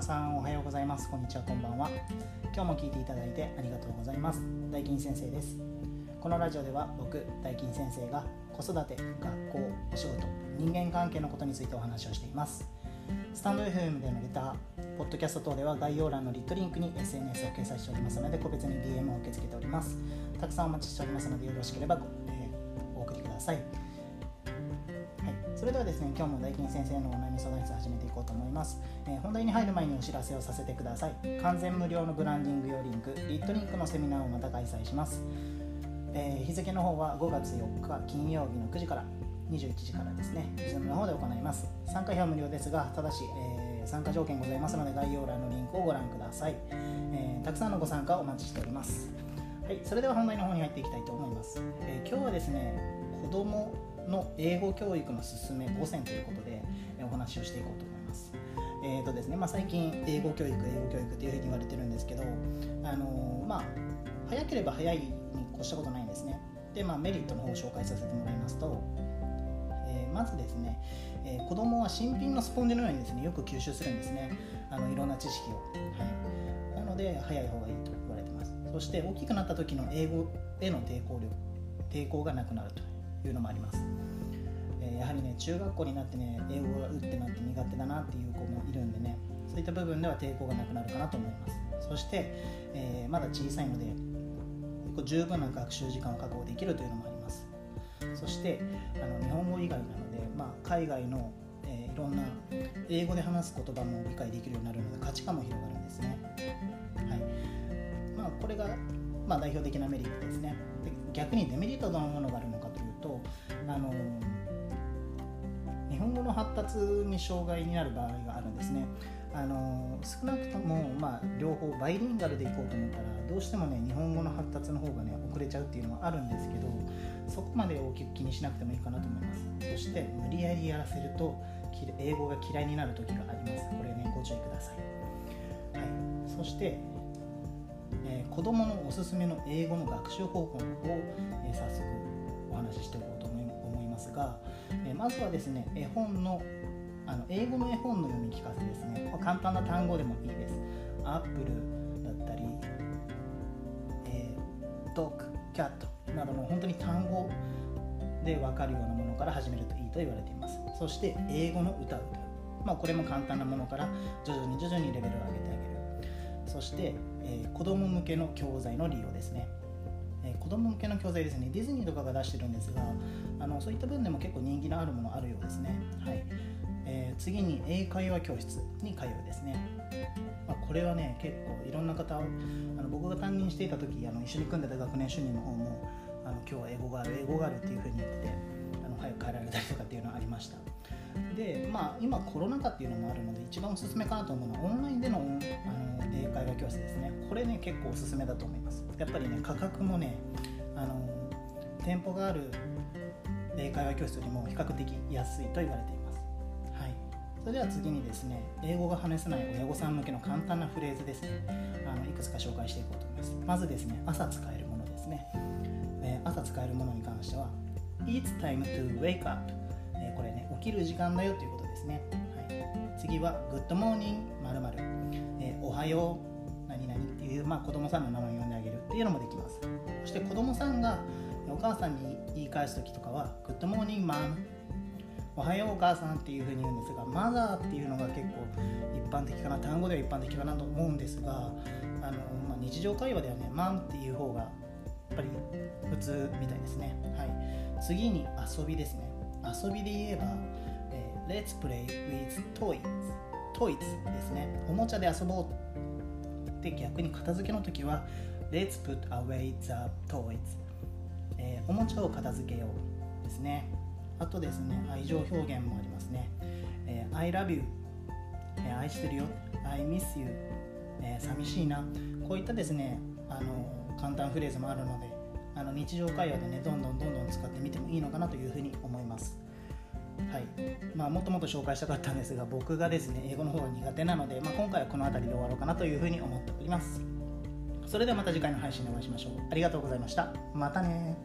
皆さんおはようございます。こんにちは。こんばんは。今日も聞いていただいてありがとうございます。大金先生です。このラジオでは僕大金先生が子育て学校お仕事人間関係のことについてお話をしています。スタンド FM でのレターポッドキャスト等では概要欄のリットリンクに SNS を掲載しておりますので個別に DM を受け付けております。たくさんお待ちしておりますのでよろしければ、えー、お送りください。それではですね今日も大金先生のお悩み相談室始めていこうと思います、えー、本題に入る前にお知らせをさせてください。完全無料のブランディング用リンク。リットリンクのセミナーをまた開催します、えー、日付の方は5月4日金曜日の9時から。21時からですね。Zoom の方で行います。参加費は無料ですがただし、えー、参加条件ございますので概要欄のリンクをご覧ください、えたくさんのご参加お待ちしております。はいそれでは本題の方に入っていきたいと思います、え今日はですね子供の英語教育の勧め5選ということでお話をしていこうと思います。えーとですねまあ、最近英語教育英語教育というふうに言われてるんですけど、あのー、まあ、早ければ早いに越したことないんですね。で、まあ、メリットの方を紹介させてもらいますと、えー、まずですね、えー、子供は新品のスポンジのようにですねよく吸収するんですね。あのいろんな知識を、はい、なので早い方がいいと言われてます。そして大きくなった時の英語への抵抗力抵抗がなくなると。いうのもあります、えー、やはりね中学校になってね英語がうってなって苦手だなっていう子もいるんでねそういった部分では抵抗がなくなるかなと思います。そして、えー、まだ小さいので十分な学習時間を確保できるというのもあります。そしてあの日本語以外なので、まあ、海外の、えー、いろんな英語で話す言葉も理解できるようになるので価値観も広がるんですね。はい。まあこれが、まあ、代表的なメリットですね。で逆にデメリットどのものがあるのとあの日本語の発達に障害になる場合があるんですね。あの少なくとも、まあ、両方バイリンガルでいこうと思ったらどうしてもね日本語の発達の方がね遅れちゃうっていうのはあるんですけどそこまで大きく気にしなくてもいいかなと思います。そして無理やりやらせると英語が嫌いになる時があります。これねご注意ください、はい、そしてえー、子どものおすすめの英語の学習方法を、えー、早速お話ししておこうと思いますが、えまずはですね絵本のあの英語の絵本の読み聞かせですね、まあ、簡単な単語でもいいです。アップルだったり、えー、ドッグキャットなどの本当に単語で分かるようなものから始めるといいと言われています。そして英語の歌歌。う、まあ、これも簡単なものから徐々に徐々にレベルを上げてあげる。そして、えー、子供向けの教材の利用ですね。え、子供向けの教材ですね。ディズニーとかが出してるんですがあのそういった分でも結構人気のあるものあるようですね、はい。えー、次に英会話教室に通うですね、まあ、これはね結構いろんな方あの僕が担任していた時あの一緒に組んでた学年主任の方もあの今日は英語がある英語があるっていうふうに言っててあの早く帰られたりとかっていうのはありました。でまあ今コロナ禍っていうのもあるので一番おすすめかなと思うのはオンラインでのあの英会話教室ですね。これね結構おすすめだと思います。やっぱりね価格もねあの店舗がある英会話教室よりも比較的安いと言われています。はい。それでは次にですね英語が話せない親御さん向けの簡単なフレーズですね。あのいくつか紹介していこうと思います。まずですね朝使えるものですね、えー、朝使えるものに関しては It's time to wake up. 起きる時間だよということですね、はい、次は Good morning 〇〇、えー、おはよう。何々っていう、まあ、子供さんの名前を呼んであげるっていうのもできます。そして子供さんがお母さんに言い返す時とかは Good morning mom おはようお母さんっていうふうに言うんですがマザーっていうのが結構一般的かな単語では一般的かなと思うんですがあの、まあ、日常会話ではねマンっていう方がやっぱり普通みたいですね。はい。次に遊びですね。遊びで言えば、えー、Let's play with toys. Toys ですね。おもちゃで遊ぼうで逆に片付けの時は Let's put away the toys、えー、おもちゃを片付けようですね。あとですね愛情表現もありますね、えー、I love you、えー、愛してるよ。I miss you、えー、寂しいな。こういったですねあの簡単フレーズもあるのであの日常会話でねどんどんどんどん使ってみてもいいのかなというふうに思います。はいまあ、もっともっと紹介したかったんですが僕がですね英語の方が苦手なので、まあ、今回はこの辺りで終わろうかなというふうに思っております。それではまた次回の配信でお会いしましょう。ありがとうございました。またね